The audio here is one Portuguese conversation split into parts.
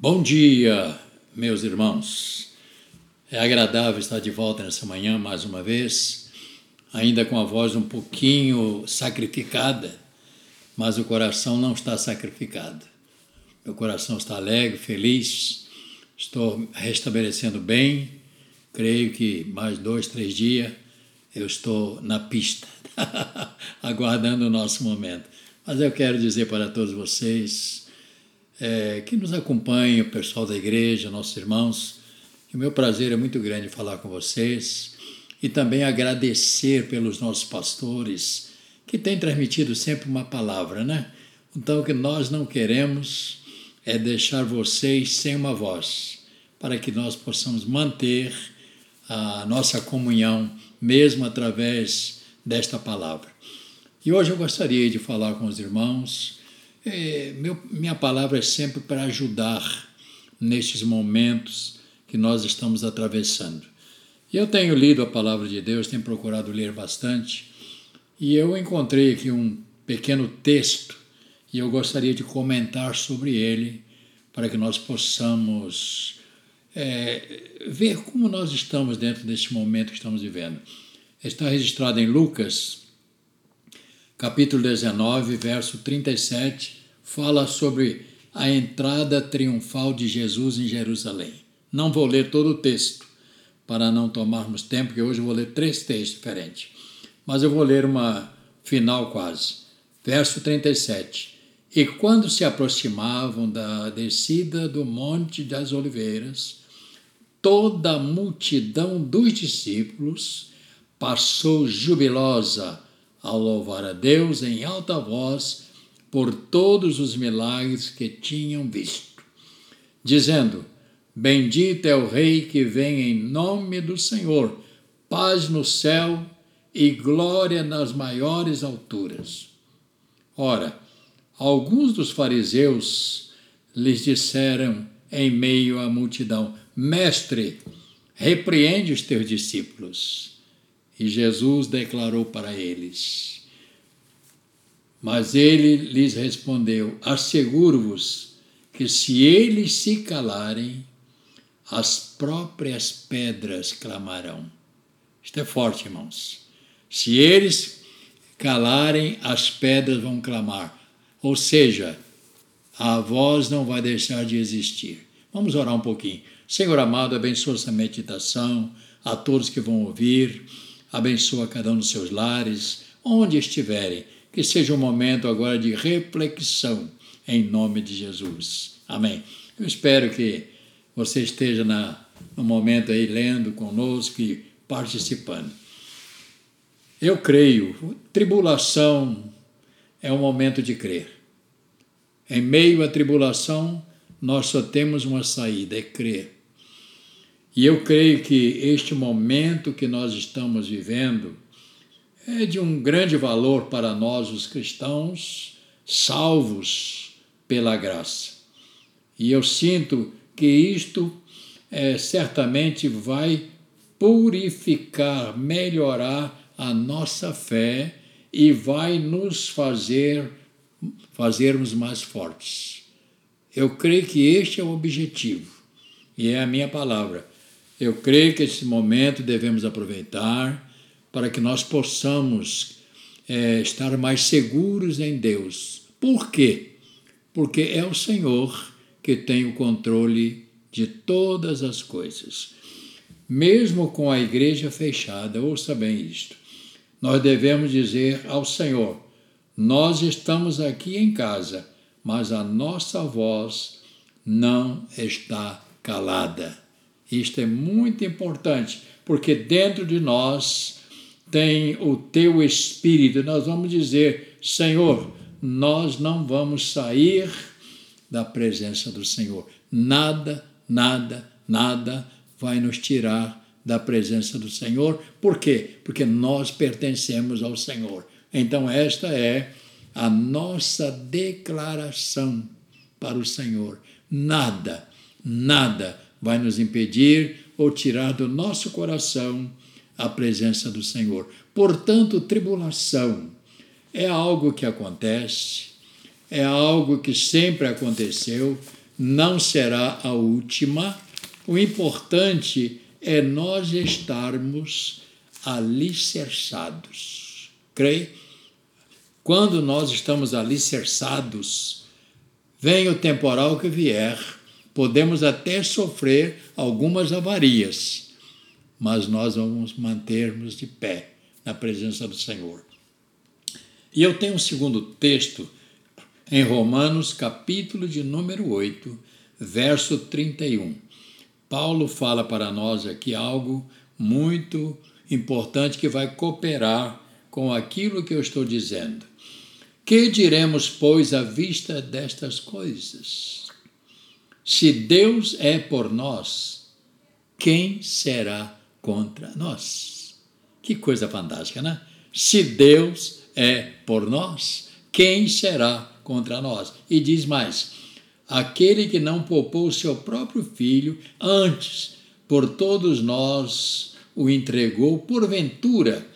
Bom dia, meus irmãos. É agradável estar de volta nessa manhã mais uma vez, ainda com a voz um pouquinho sacrificada, mas o coração não está sacrificado. Meu coração está alegre, feliz, estou restabelecendo bem. Creio que mais dois, três dias eu estou na pista, aguardando o nosso momento. Mas eu quero dizer para todos vocês é, que nos acompanha, o pessoal da igreja, nossos irmãos. O meu prazer é muito grande falar com vocês e também agradecer pelos nossos pastores que têm transmitido sempre uma palavra, né? Então, o que nós não queremos é deixar vocês sem uma voz, para que nós possamos manter a nossa comunhão, mesmo através desta palavra. E hoje eu gostaria de falar com os irmãos é, meu, minha palavra é sempre para ajudar nestes momentos que nós estamos atravessando. Eu tenho lido a palavra de Deus, tenho procurado ler bastante, e eu encontrei aqui um pequeno texto e eu gostaria de comentar sobre ele para que nós possamos é, ver como nós estamos dentro deste momento que estamos vivendo. Está registrado em Lucas, capítulo 19, verso 37, fala sobre a entrada triunfal de Jesus em Jerusalém. Não vou ler todo o texto para não tomarmos tempo, porque hoje eu vou ler três textos diferentes. Mas eu vou ler uma final quase. Verso 37. E quando se aproximavam da descida do Monte das Oliveiras, toda a multidão dos discípulos passou jubilosa ao louvar a Deus em alta voz por todos os milagres que tinham visto, dizendo: Bendito é o Rei que vem em nome do Senhor, paz no céu e glória nas maiores alturas. Ora, alguns dos fariseus lhes disseram em meio à multidão: Mestre, repreende os teus discípulos. E Jesus declarou para eles: Mas ele lhes respondeu: Asseguro-vos que se eles se calarem, as próprias pedras clamarão. Isto é forte, irmãos. Se eles calarem, as pedras vão clamar. Ou seja, a voz não vai deixar de existir. Vamos orar um pouquinho. Senhor amado, abençoa essa meditação, a todos que vão ouvir abençoa cada um dos seus lares, onde estiverem. Que seja um momento agora de reflexão, em nome de Jesus. Amém. Eu espero que você esteja na, no momento aí lendo conosco e participando. Eu creio, tribulação é um momento de crer. Em meio à tribulação, nós só temos uma saída, é crer. E eu creio que este momento que nós estamos vivendo é de um grande valor para nós, os cristãos, salvos pela graça. E eu sinto que isto é, certamente vai purificar, melhorar a nossa fé e vai nos fazer fazermos mais fortes. Eu creio que este é o objetivo e é a minha palavra eu creio que esse momento devemos aproveitar para que nós possamos é, estar mais seguros em Deus. Por quê? Porque é o Senhor que tem o controle de todas as coisas. Mesmo com a igreja fechada, ouça bem isto, nós devemos dizer ao Senhor: Nós estamos aqui em casa, mas a nossa voz não está calada. Isto é muito importante, porque dentro de nós tem o teu espírito. Nós vamos dizer: Senhor, nós não vamos sair da presença do Senhor. Nada, nada, nada vai nos tirar da presença do Senhor. Por quê? Porque nós pertencemos ao Senhor. Então, esta é a nossa declaração para o Senhor. Nada, nada vai nos impedir ou tirar do nosso coração a presença do Senhor. Portanto, tribulação é algo que acontece, é algo que sempre aconteceu, não será a última. O importante é nós estarmos alicerçados. Creio? Quando nós estamos alicerçados, vem o temporal que vier, podemos até sofrer algumas avarias, mas nós vamos mantermos de pé na presença do Senhor. E eu tenho um segundo texto em Romanos, capítulo de número 8, verso 31. Paulo fala para nós aqui algo muito importante que vai cooperar com aquilo que eu estou dizendo. Que diremos, pois, à vista destas coisas? Se Deus é por nós, quem será contra nós? Que coisa fantástica, né? Se Deus é por nós, quem será contra nós. E diz mais: aquele que não poupou seu próprio filho, antes por todos nós o entregou, porventura,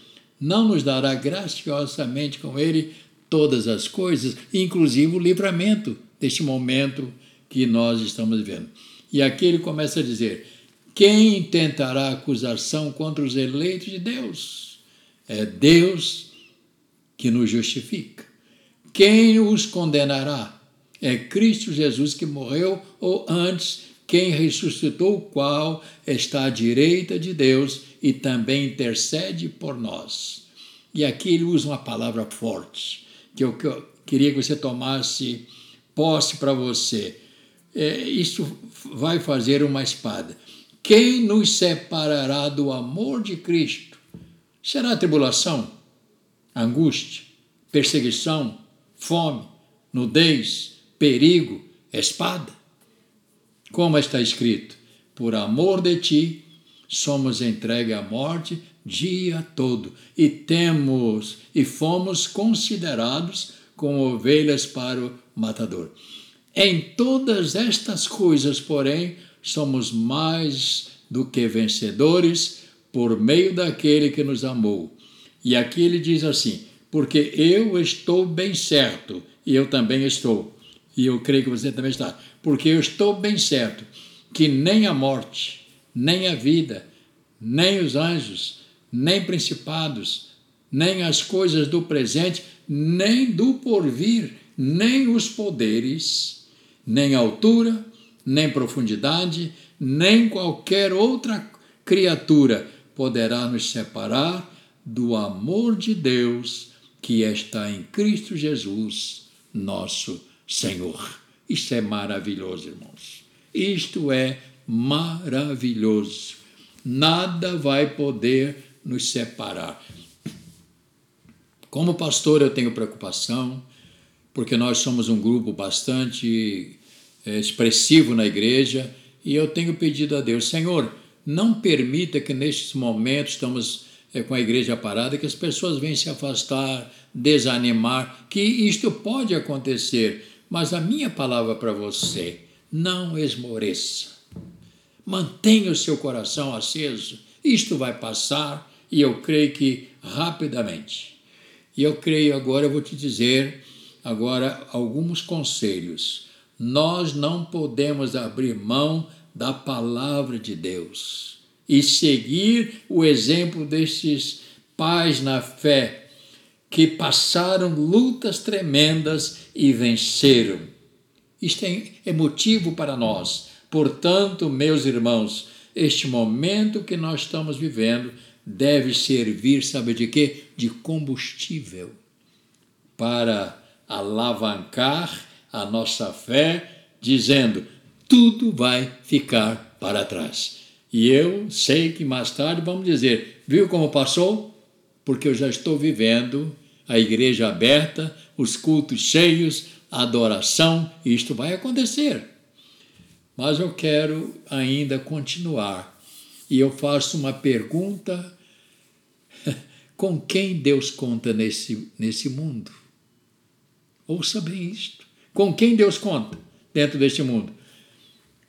não nos dará graciosamente com ele todas as coisas, inclusive o livramento deste momento que nós estamos vivendo. E aqui ele começa a dizer: quem tentará acusação contra os eleitos de Deus? É Deus que nos justifica. Quem os condenará? É Cristo Jesus que morreu, ou antes, quem ressuscitou, o qual está à direita de Deus e também intercede por nós. E aqui ele usa uma palavra forte, que eu, que eu queria que você tomasse posse para você. É, isso vai fazer uma espada. Quem nos separará do amor de Cristo? Será tribulação, angústia, perseguição, fome, nudez, perigo, espada. Como está escrito: por amor de ti somos entregue à morte dia todo e temos e fomos considerados como ovelhas para o matador. Em todas estas coisas, porém, somos mais do que vencedores por meio daquele que nos amou. E aqui ele diz assim: porque eu estou bem certo, e eu também estou, e eu creio que você também está, porque eu estou bem certo que nem a morte, nem a vida, nem os anjos, nem principados, nem as coisas do presente, nem do porvir, nem os poderes, nem altura, nem profundidade, nem qualquer outra criatura poderá nos separar do amor de Deus que está em Cristo Jesus, nosso Senhor. Isto é maravilhoso, irmãos. Isto é maravilhoso. Nada vai poder nos separar. Como pastor, eu tenho preocupação, porque nós somos um grupo bastante expressivo na igreja, e eu tenho pedido a Deus, Senhor, não permita que nestes momentos estamos é, com a igreja parada, que as pessoas vêm se afastar, desanimar, que isto pode acontecer, mas a minha palavra para você, não esmoreça. Mantenha o seu coração aceso, isto vai passar e eu creio que rapidamente. E eu creio agora, eu vou te dizer agora alguns conselhos. Nós não podemos abrir mão da palavra de Deus e seguir o exemplo destes pais na fé que passaram lutas tremendas e venceram. Isto é motivo para nós. Portanto, meus irmãos, este momento que nós estamos vivendo deve servir, sabe de quê? De combustível para alavancar a nossa fé, dizendo: tudo vai ficar para trás. E eu sei que mais tarde vamos dizer: viu como passou? Porque eu já estou vivendo a igreja aberta, os cultos cheios, a adoração, isto vai acontecer. Mas eu quero ainda continuar. E eu faço uma pergunta: com quem Deus conta nesse, nesse mundo? Ouça bem isto. Com quem Deus conta dentro deste mundo?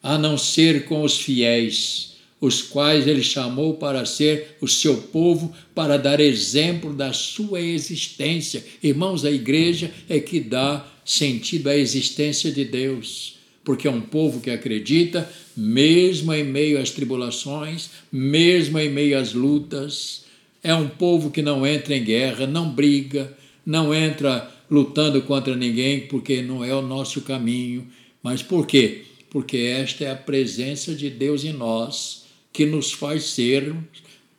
A não ser com os fiéis os quais ele chamou para ser o seu povo, para dar exemplo da sua existência. Irmãos, a igreja é que dá sentido à existência de Deus. porque é um povo que acredita, mesmo em meio às tribulações, mesmo em meio às lutas. É um povo que não entra em guerra, não briga, não entra lutando contra ninguém, porque não é o nosso caminho. Mas por quê? Porque esta é a presença de Deus em nós que nos faz sermos,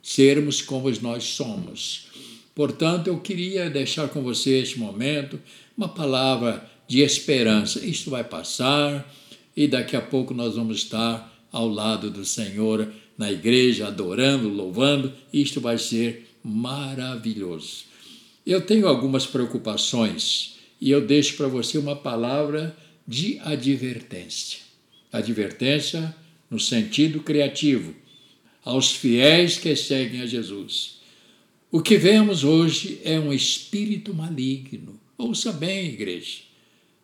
sermos como nós somos. Portanto, eu queria deixar com você este momento uma palavra de esperança. Isto vai passar e daqui a pouco nós vamos estar ao lado do Senhor na igreja, adorando, louvando. Isto vai ser maravilhoso. Eu tenho algumas preocupações e eu deixo para você uma palavra de advertência. Advertência no sentido criativo, aos fiéis que seguem a Jesus. O que vemos hoje é um espírito maligno. Ouça bem, igreja.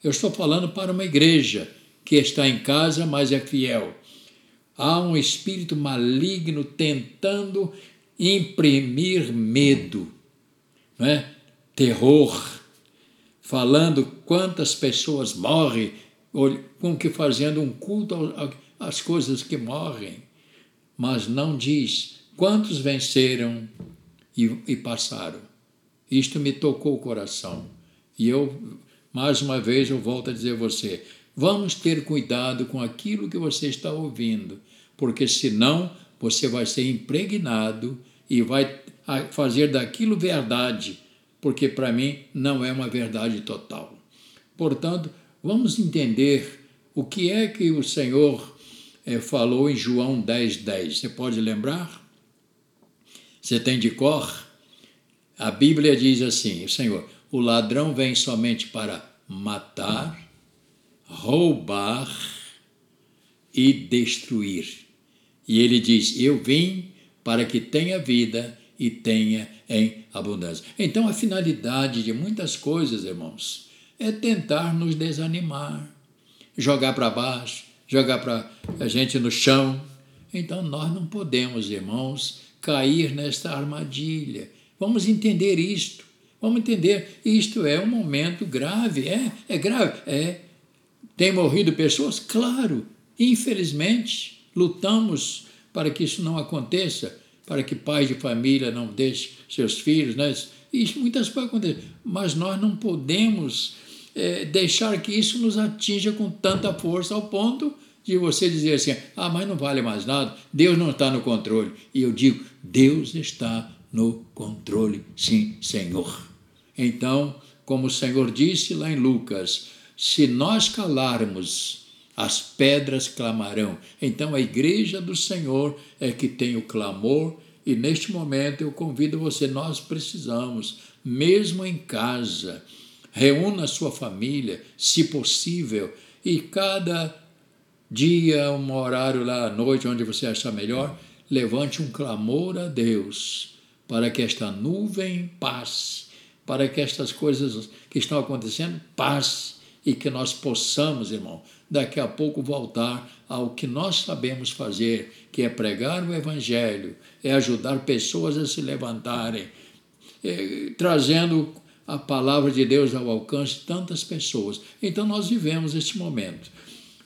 Eu estou falando para uma igreja que está em casa, mas é fiel. Há um espírito maligno tentando imprimir medo né? terror, falando quantas pessoas morrem, como que fazendo um culto às coisas que morrem, mas não diz quantos venceram e, e passaram. Isto me tocou o coração. E eu, mais uma vez, eu volto a dizer a você: vamos ter cuidado com aquilo que você está ouvindo, porque senão você vai ser impregnado e vai a fazer daquilo verdade, porque para mim não é uma verdade total. Portanto, vamos entender o que é que o Senhor é, falou em João 10, 10. Você pode lembrar? Você tem de cor? A Bíblia diz assim: Senhor, o ladrão vem somente para matar, roubar e destruir. E ele diz: Eu vim para que tenha vida e tenha em abundância. Então, a finalidade de muitas coisas, irmãos, é tentar nos desanimar, jogar para baixo, jogar para a gente no chão. Então, nós não podemos, irmãos, cair nesta armadilha. Vamos entender isto. Vamos entender, isto é um momento grave. É, é grave. É. Tem morrido pessoas? Claro. Infelizmente, lutamos para que isso não aconteça para que pais de família não deixem seus filhos, né? Isso muitas coisas acontecem, mas nós não podemos é, deixar que isso nos atinja com tanta força ao ponto de você dizer assim: ah, mas não vale mais nada, Deus não está no controle. E eu digo: Deus está no controle, sim, Senhor. Então, como o Senhor disse lá em Lucas, se nós calarmos as pedras clamarão. Então a igreja do Senhor é que tem o clamor, e neste momento eu convido você, nós precisamos, mesmo em casa, reúna a sua família, se possível, e cada dia, um horário lá à noite, onde você achar melhor, levante um clamor a Deus para que esta nuvem passe, para que estas coisas que estão acontecendo passe e que nós possamos, irmão, daqui a pouco voltar ao que nós sabemos fazer, que é pregar o Evangelho, é ajudar pessoas a se levantarem, é, trazendo a palavra de Deus ao alcance de tantas pessoas. Então nós vivemos este momento.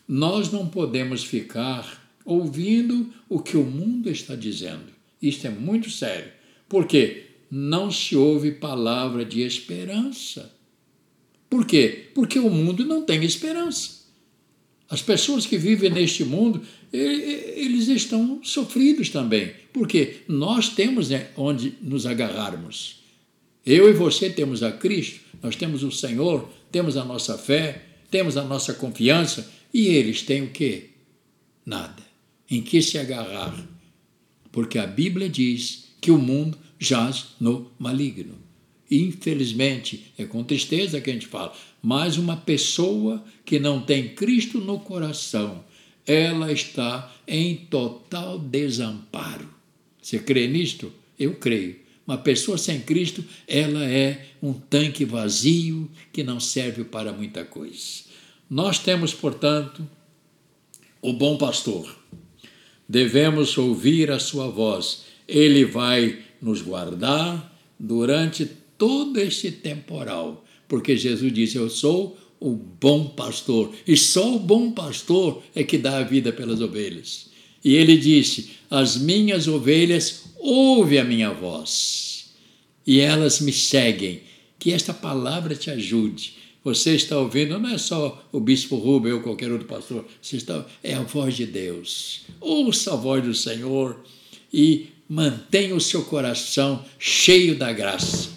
Nós não podemos ficar ouvindo o que o mundo está dizendo. Isto é muito sério. Por quê? Não se ouve palavra de esperança. Por quê? Porque o mundo não tem esperança. As pessoas que vivem neste mundo, eles estão sofridos também, porque nós temos né, onde nos agarrarmos. Eu e você temos a Cristo, nós temos o Senhor, temos a nossa fé, temos a nossa confiança, e eles têm o quê? Nada. Em que se agarrar? Porque a Bíblia diz que o mundo jaz no maligno. Infelizmente, é com tristeza que a gente fala, mas uma pessoa que não tem Cristo no coração, ela está em total desamparo. Você crê nisto? Eu creio. Uma pessoa sem Cristo, ela é um tanque vazio que não serve para muita coisa. Nós temos, portanto, o bom pastor. Devemos ouvir a sua voz. Ele vai nos guardar durante todo este temporal, porque Jesus disse: Eu sou o bom pastor. E só o bom pastor é que dá a vida pelas ovelhas. E ele disse: As minhas ovelhas ouvem a minha voz e elas me seguem. Que esta palavra te ajude. Você está ouvindo, não é só o bispo Rubem ou qualquer outro pastor, você está, é a voz de Deus. Ouça a voz do Senhor e mantenha o seu coração cheio da graça.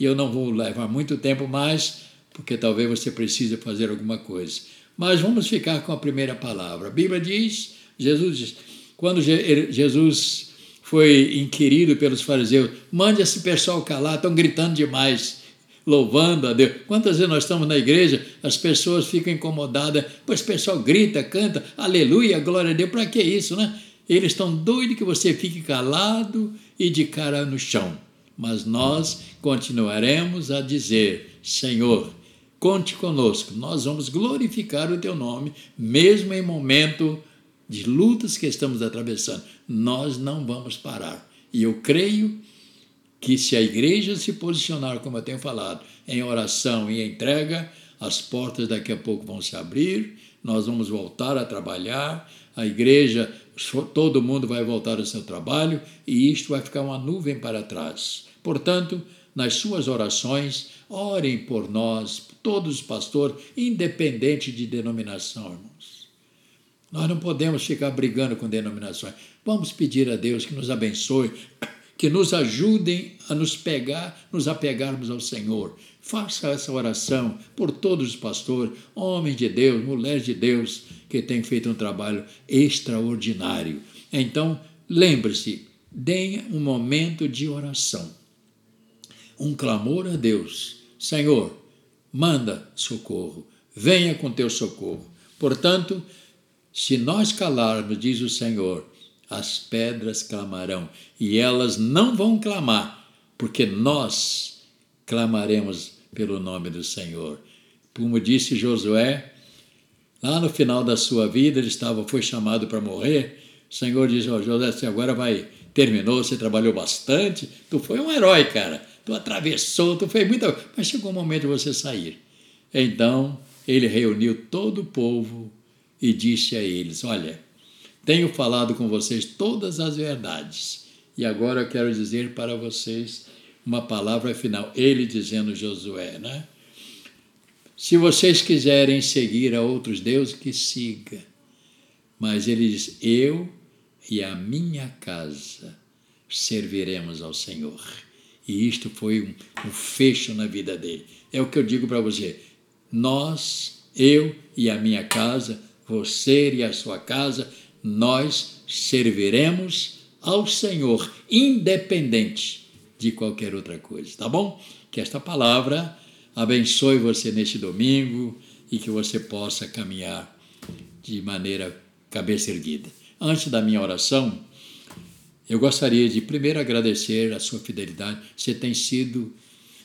E eu não vou levar muito tempo mais, porque talvez você precise fazer alguma coisa. Mas vamos ficar com a primeira palavra. A Bíblia diz, Jesus diz, quando Jesus foi inquirido pelos fariseus, mande esse pessoal calar, estão gritando demais, louvando a Deus. Quantas vezes nós estamos na igreja, as pessoas ficam incomodadas, pois o pessoal grita, canta, aleluia, glória a Deus, para que isso, né? Eles estão doidos que você fique calado e de cara no chão. Mas nós continuaremos a dizer: Senhor, conte conosco, nós vamos glorificar o teu nome, mesmo em momento de lutas que estamos atravessando. Nós não vamos parar. E eu creio que se a igreja se posicionar, como eu tenho falado, em oração e entrega, as portas daqui a pouco vão se abrir, nós vamos voltar a trabalhar, a igreja, todo mundo vai voltar ao seu trabalho e isto vai ficar uma nuvem para trás. Portanto, nas suas orações, orem por nós, todos os pastores, independente de denominação, irmãos. Nós não podemos ficar brigando com denominações. Vamos pedir a Deus que nos abençoe, que nos ajudem a nos pegar, nos apegarmos ao Senhor. Faça essa oração por todos os pastores, homens de Deus, mulheres de Deus, que têm feito um trabalho extraordinário. Então, lembre-se, deem um momento de oração, um clamor a Deus: Senhor, manda socorro, venha com teu socorro. Portanto, se nós calarmos, diz o Senhor, as pedras clamarão, e elas não vão clamar, porque nós clamaremos pelo nome do Senhor. Como disse Josué, lá no final da sua vida, ele estava, foi chamado para morrer. O Senhor disse: oh, Josué, você agora vai, terminou, você trabalhou bastante, tu foi um herói, cara. Tu atravessou, tu fez muita mas chegou o momento de você sair. Então, ele reuniu todo o povo e disse a eles: Olha, tenho falado com vocês todas as verdades, e agora eu quero dizer para vocês uma palavra final. Ele dizendo Josué, né? Se vocês quiserem seguir a outros deuses, que siga. Mas ele diz: Eu e a minha casa serviremos ao Senhor. E isto foi um, um fecho na vida dele. É o que eu digo para você. Nós, eu e a minha casa, você e a sua casa, nós serviremos ao Senhor, independente de qualquer outra coisa, tá bom? Que esta palavra abençoe você neste domingo e que você possa caminhar de maneira cabeça erguida. Antes da minha oração, eu gostaria de primeiro agradecer a sua fidelidade. Você tem sido,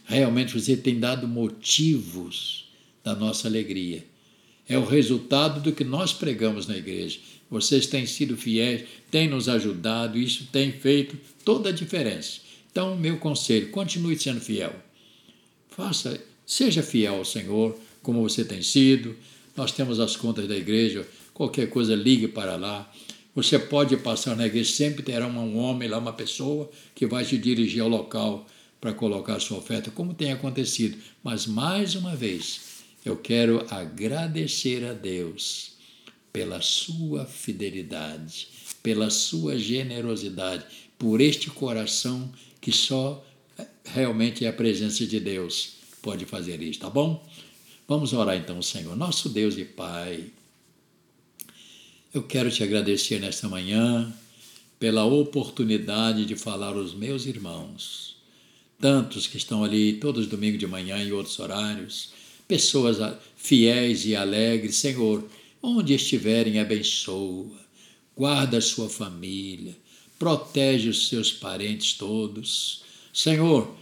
realmente, você tem dado motivos da nossa alegria é o resultado do que nós pregamos na igreja. Vocês têm sido fiéis, têm nos ajudado, isso tem feito toda a diferença. Então, meu conselho, continue sendo fiel. Faça, seja fiel ao Senhor, como você tem sido. Nós temos as contas da igreja, qualquer coisa ligue para lá. Você pode passar na igreja, sempre terá um homem lá, uma pessoa que vai te dirigir ao local para colocar a sua oferta, como tem acontecido. Mas mais uma vez, eu quero agradecer a Deus pela sua fidelidade, pela sua generosidade, por este coração que só realmente é a presença de Deus pode fazer isso, tá bom? Vamos orar então, Senhor. Nosso Deus e Pai, eu quero te agradecer nesta manhã pela oportunidade de falar aos meus irmãos, tantos que estão ali todos domingo de manhã e outros horários, pessoas fiéis e alegres. Senhor, onde estiverem, abençoa, guarda a sua família, protege os seus parentes todos. Senhor,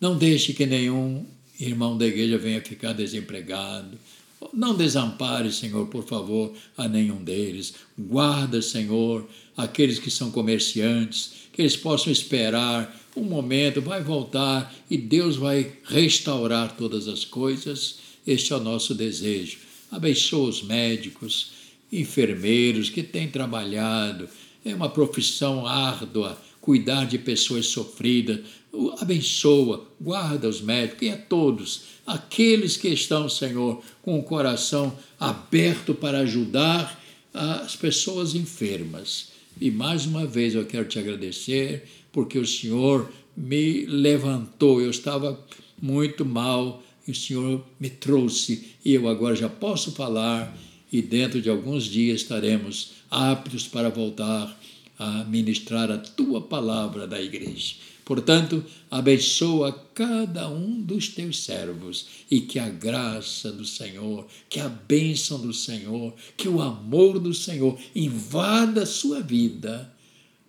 não deixe que nenhum irmão da igreja venha ficar desempregado. Não desampare, Senhor, por favor, a nenhum deles. Guarda, Senhor, aqueles que são comerciantes, que eles possam esperar um momento, vai voltar e Deus vai restaurar todas as coisas Este é o nosso desejo. Abençoa os médicos, enfermeiros que têm trabalhado. É uma profissão árdua cuidar de pessoas sofridas. Abençoa, guarda os médicos e a todos, aqueles que estão, Senhor, com o coração aberto para ajudar as pessoas enfermas. E mais uma vez eu quero te agradecer, porque o Senhor me levantou. Eu estava muito mal e o Senhor me trouxe e eu agora já posso falar e dentro de alguns dias estaremos aptos para voltar a ministrar a tua palavra da igreja. Portanto, abençoa cada um dos teus servos e que a graça do Senhor, que a bênção do Senhor, que o amor do Senhor invada a sua vida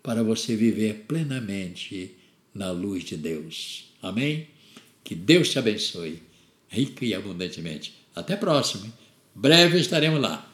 para você viver plenamente na luz de Deus. Amém? Que Deus te abençoe, rica e abundantemente. Até a próxima. Breve estaremos lá.